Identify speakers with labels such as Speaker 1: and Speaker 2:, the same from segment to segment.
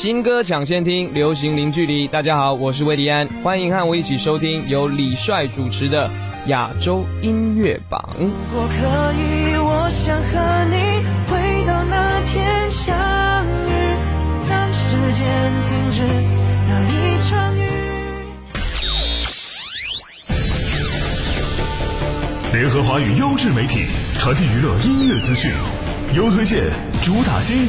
Speaker 1: 新歌抢先听，流行零距离。大家好，我是魏迪安，欢迎和我一起收听由李帅主持的亚洲音乐榜。
Speaker 2: 如果可以，我想和你回到那天相遇，让时间停止那一场雨。
Speaker 3: 联合华语优质媒体，传递娱乐音乐资讯，优推荐，主打新。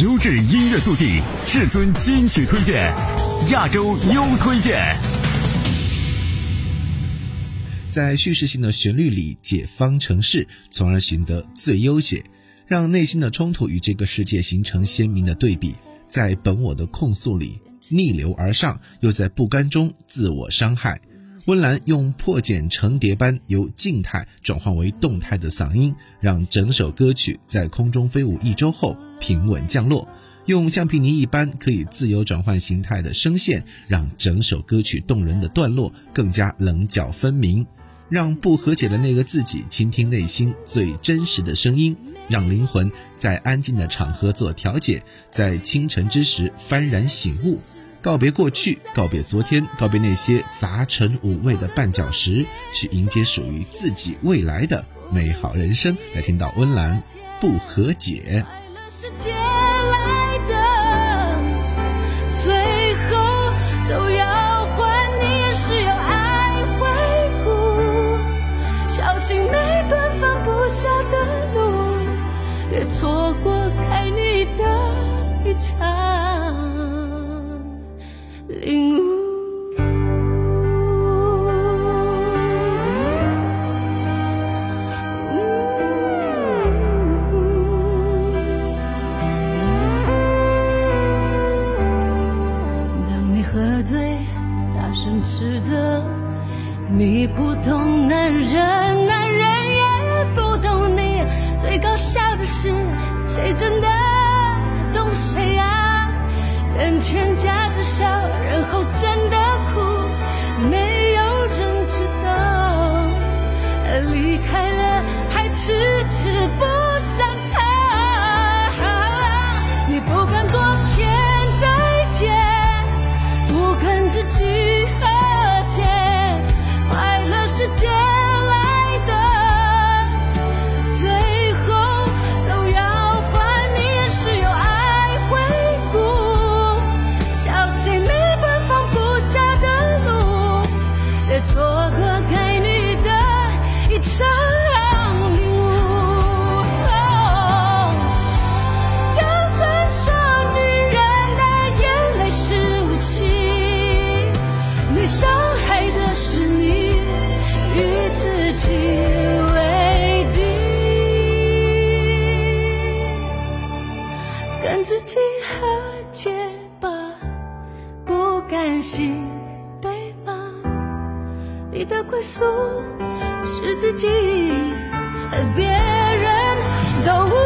Speaker 3: 优质音乐速递，至尊金曲推荐，亚洲优推荐。
Speaker 4: 在叙事性的旋律里解方程式，从而寻得最优解，让内心的冲突与这个世界形成鲜明的对比。在本我的控诉里逆流而上，又在不甘中自我伤害。温岚用破茧成蝶般由静态转换为动态的嗓音，让整首歌曲在空中飞舞一周后平稳降落。用橡皮泥一般可以自由转换形态的声线，让整首歌曲动人的段落更加棱角分明。让不和解的那个自己倾听内心最真实的声音，让灵魂在安静的场合做调解，在清晨之时幡然醒悟。告别过去，告别昨天，告别那些杂陈五味的绊脚石，去迎接属于自己未来的美好人生。来听到温岚不和解。
Speaker 5: 借来的最后都要还你也是要爱回顾。小心每段放不下的路别错过爱你的一场。领悟。都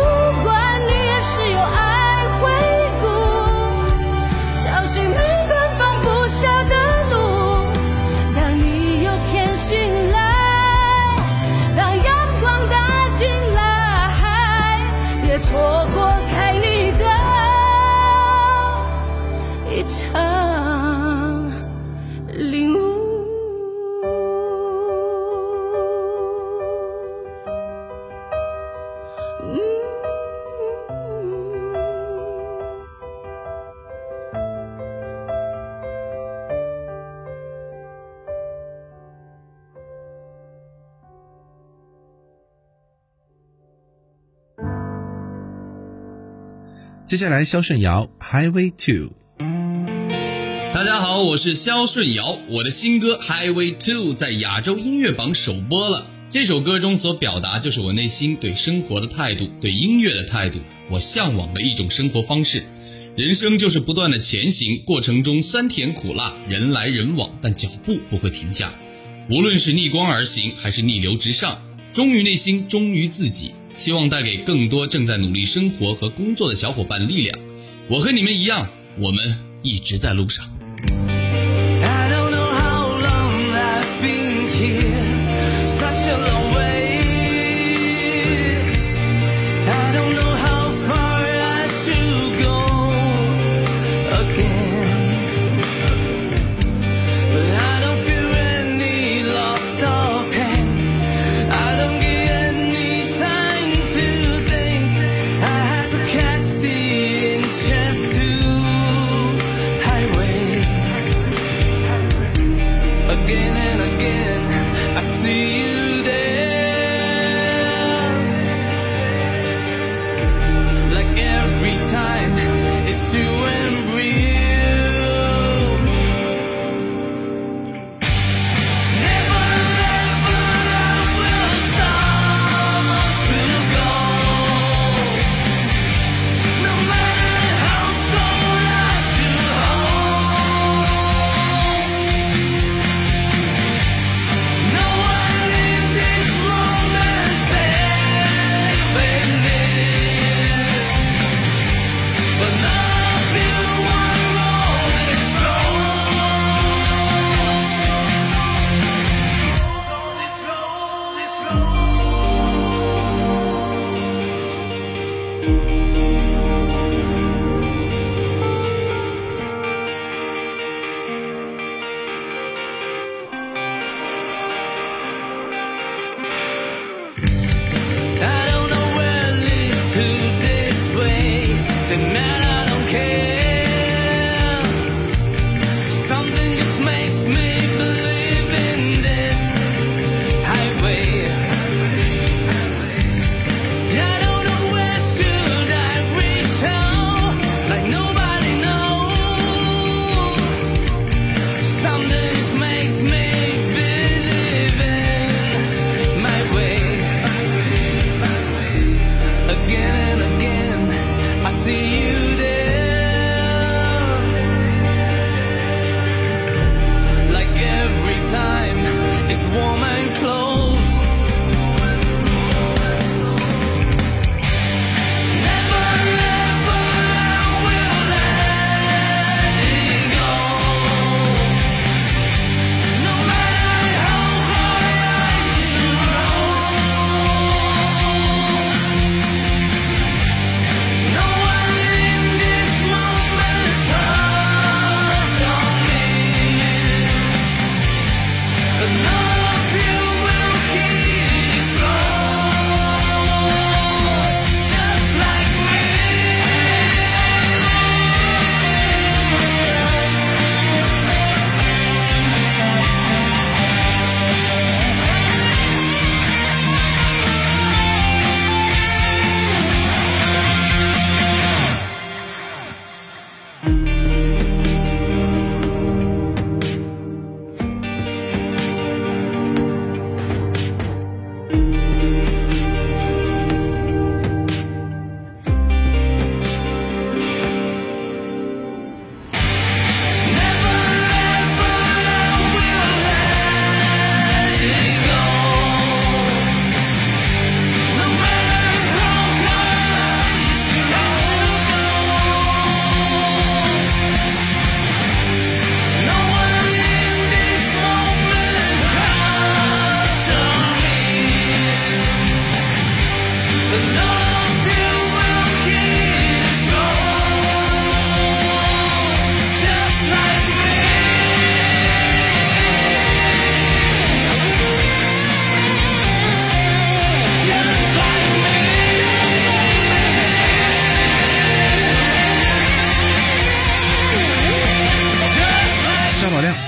Speaker 4: 接下来，肖顺尧《Highway Two》。
Speaker 6: 大家好，我是肖顺尧，我的新歌《Highway Two》在亚洲音乐榜首播了。这首歌中所表达就是我内心对生活的态度，对音乐的态度，我向往的一种生活方式。人生就是不断的前行，过程中酸甜苦辣，人来人往，但脚步不会停下。无论是逆光而行，还是逆流直上，忠于内心，忠于自己。希望带给更多正在努力生活和工作的小伙伴力量。我和你们一样，我们一直在路上。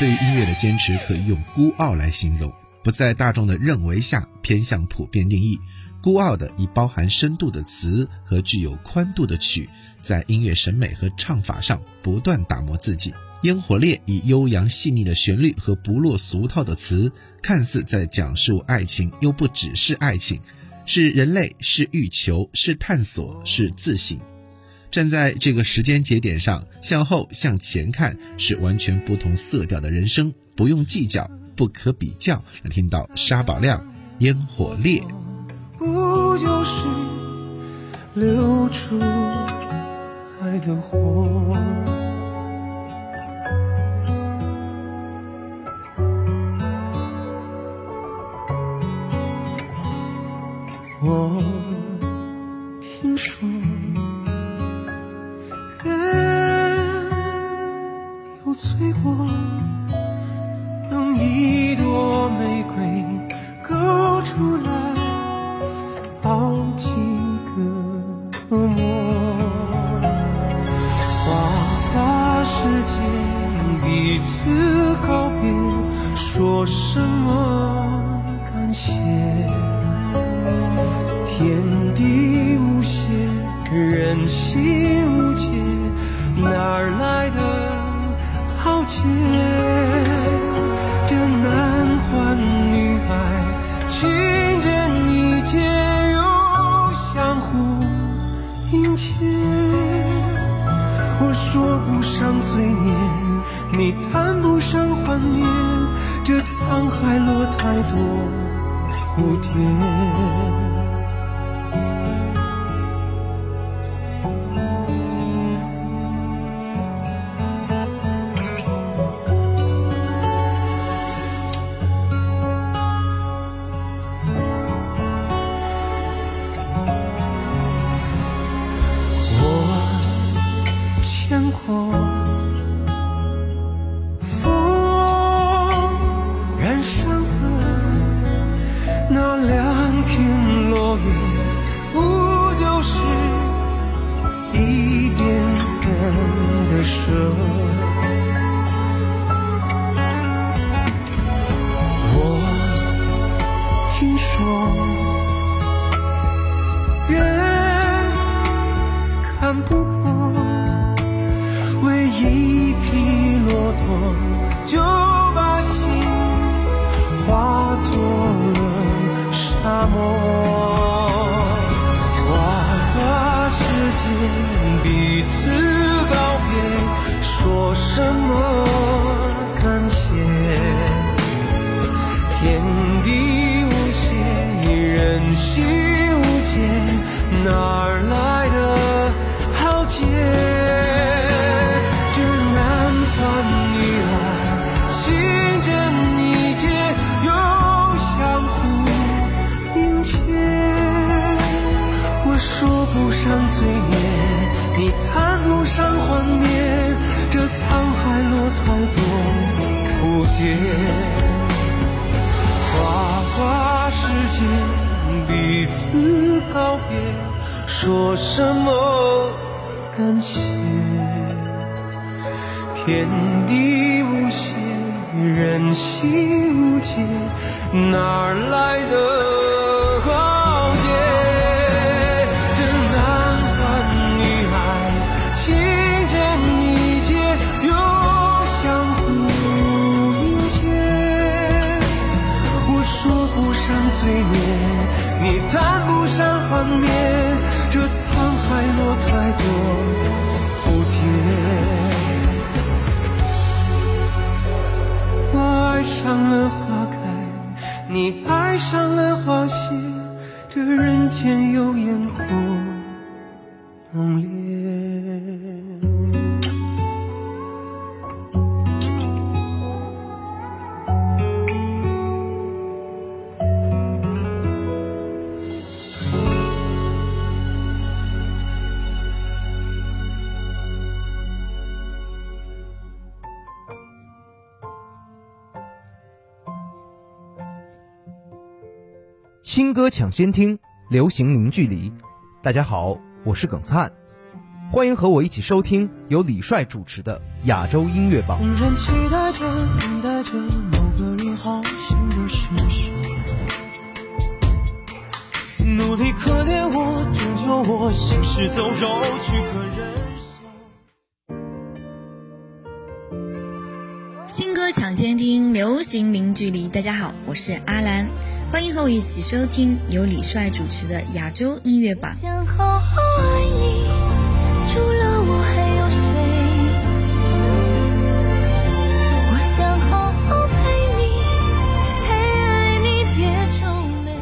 Speaker 4: 对音乐的坚持可以用孤傲来形容，不在大众的认为下偏向普遍定义。孤傲的以包含深度的词和具有宽度的曲，在音乐审美和唱法上不断打磨自己。烟火烈以悠扬细腻的旋律和不落俗套的词，看似在讲述爱情，又不只是爱情，是人类，是欲求，是探索，是自省。站在这个时间节点上，向后向前看是完全不同色调的人生，不用计较，不可比较。来听到沙宝亮，烟火烈，
Speaker 7: 不就是留住爱的火？人心无解，哪儿来的？豪杰，这男欢女爱，情人意结又相互殷切。我说不上罪孽，你谈不上幻灭，这沧海落太多蝴蝶。牵挂什么感谢？天地无邪，人心无界，哪？花花世界，彼此告别，说什么感谢？天地无邪，人心无界，哪来的？间有烟火浓烈。
Speaker 8: 新歌抢先听，流行零距离。大家好，我是耿灿，欢迎和我一起收听由李帅主持的亚洲音乐榜。
Speaker 7: 人期待着，等待着某个你好心的施舍，努力可怜我，拯救我，行尸走肉去可
Speaker 9: 忍。新歌抢先听，流行零距离。大家好，我是阿兰。欢迎和我一起收听由李帅主持的亚洲音乐榜。
Speaker 5: 想好好爱你除了我还有谁？我想好好你爱你别眉。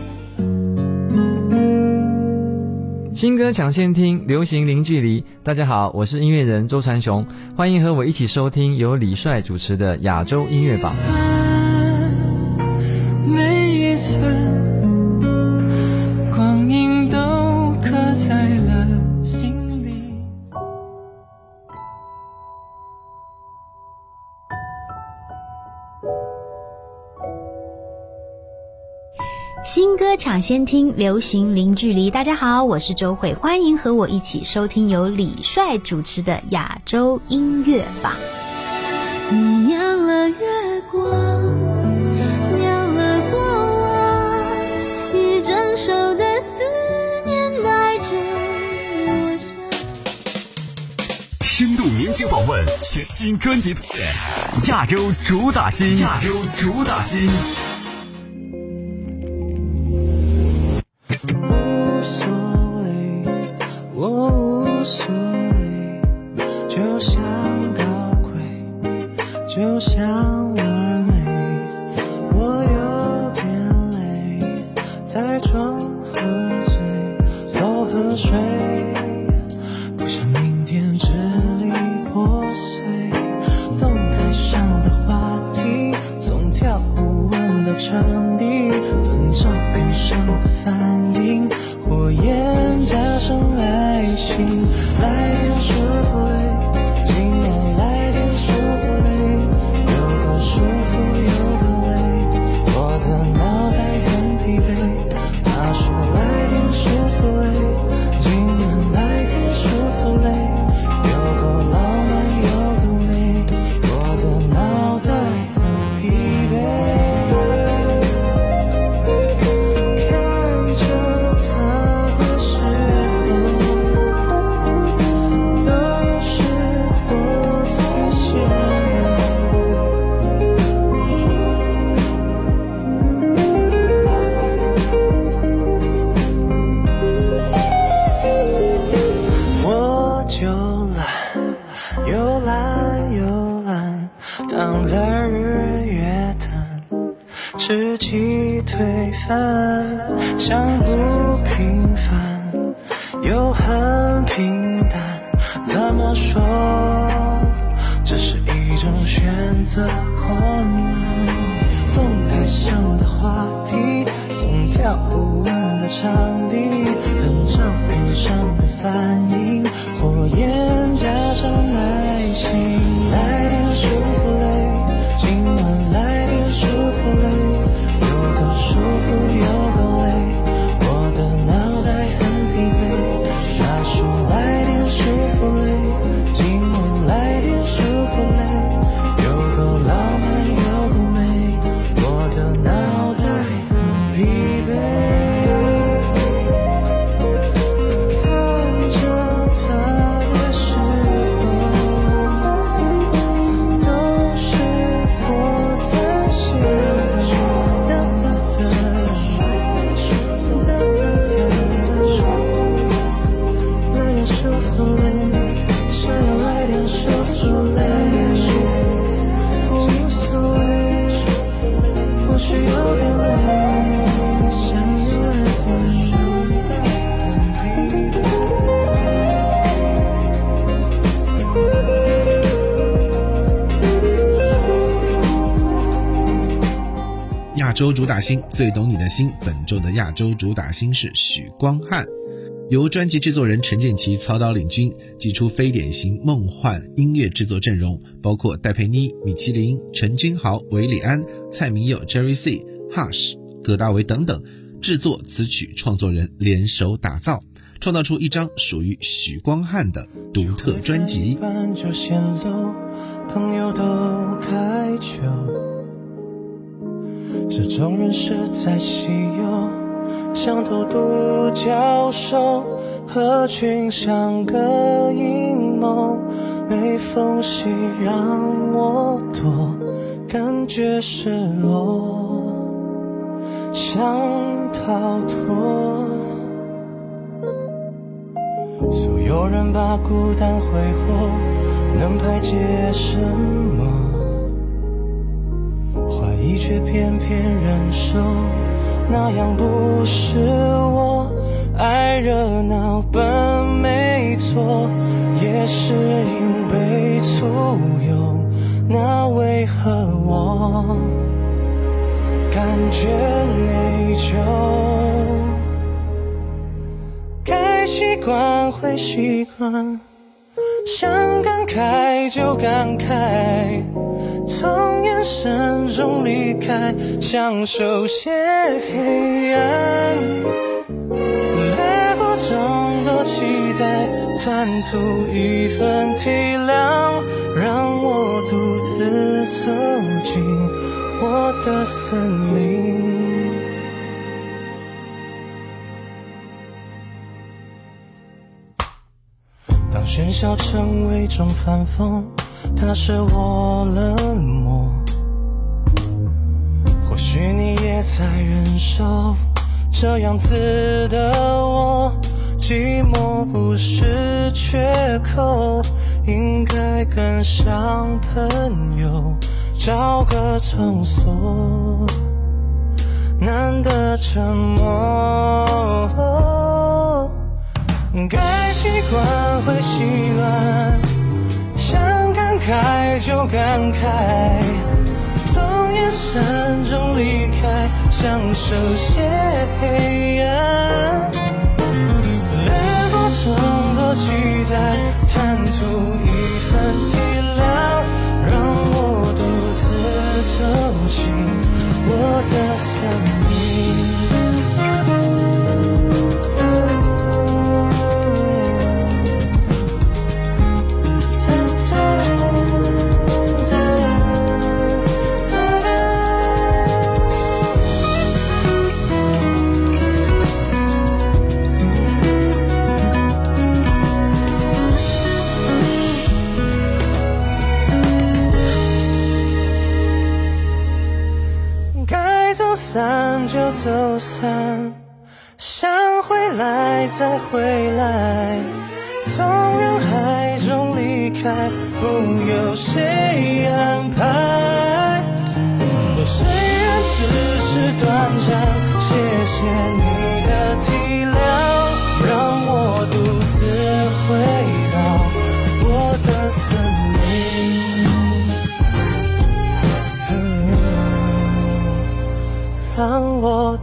Speaker 10: 新歌抢先听流行零距离。大家好我是音乐人周传雄欢迎和我一起收听由李帅主持的亚洲音乐榜。
Speaker 11: 先听，流行零距离。大家好，我是周慧，欢迎和我一起收听由李帅主持的亚洲音乐榜。
Speaker 5: 你酿了月光，酿了过往，你整首的思念带着我想。
Speaker 3: 深度明星访问，全新专辑推荐，亚洲主打新，亚洲主打新。
Speaker 2: 水，
Speaker 4: 主打星最懂你的心，本周的亚洲主打星是许光汉，由专辑制作人陈建奇操刀领军，祭出非典型梦幻音乐制作阵容，包括戴佩妮、米其林、陈君豪、韦礼安、蔡明佑、Jerry C、Hush、葛大为等等，制作词曲创作人联手打造，创造出一张属于许光汉的独特专辑。
Speaker 2: 班就先走，朋友都开酒，这种人实在稀有，像头独角兽，合群像个阴谋，没缝隙让我躲，感觉失落，想逃脱。所有人把孤单挥霍，能排解什么？你却偏偏忍受，那样不是我。爱热闹本没错，也是因被簇拥，那为何我感觉内疚？该习惯会习惯，想感慨就感慨，从眼神中离开，享受些黑暗。掠过众多期待，贪图一份体谅，让我独自走进我的森林。当喧嚣成为种反讽，它使我冷漠。或许你也在忍受这样子的我，寂寞不是缺口，应该更像朋友，找个场所，难得沉默。该习惯会习惯，想感慨就感慨，从眼神中离开，享受些黑暗，掠过众多期待，贪图一份体谅，让我独自走进我的森林。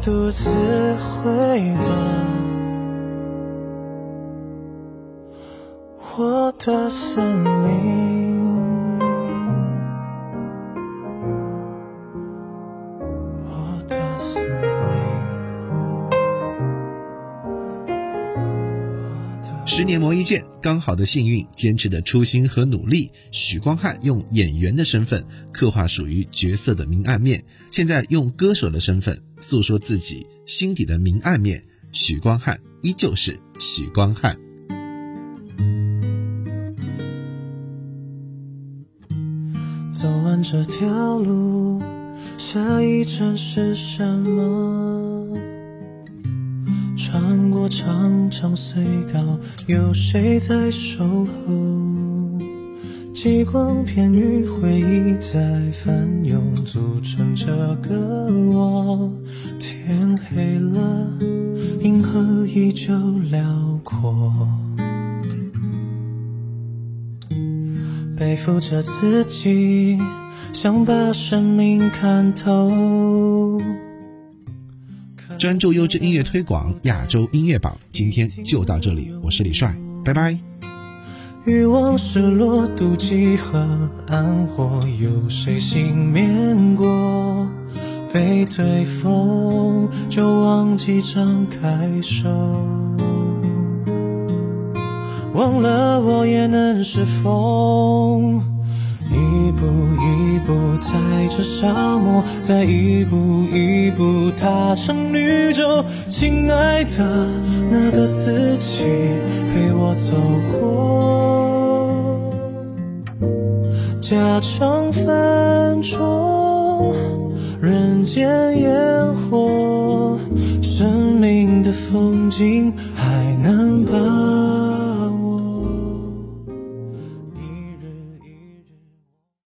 Speaker 2: 独自回到我的
Speaker 4: 思刚好的幸运，坚持的初心和努力。许光汉用演员的身份刻画属于角色的明暗面，现在用歌手的身份诉说自己心底的明暗面。许光汉依旧是许光汉。
Speaker 2: 走完这条路，下一站是什么？长长隧道，有谁在守候？极光片与回忆在翻涌，组成这个我。天黑了，银河依旧辽阔。背负着自己，想把生命看透。
Speaker 4: 专注优质音乐推广亚洲音乐榜，今天就到这里，我是李帅，拜拜。
Speaker 2: 欲望失落、妒忌和暗火，有谁幸免过？被推风就忘记张开手，忘了我也能是风。一步一步踩着沙漠，再一步一步踏上绿洲。亲爱的，那个自己陪我走过，家常饭桌，人间烟火，生命的风景还能把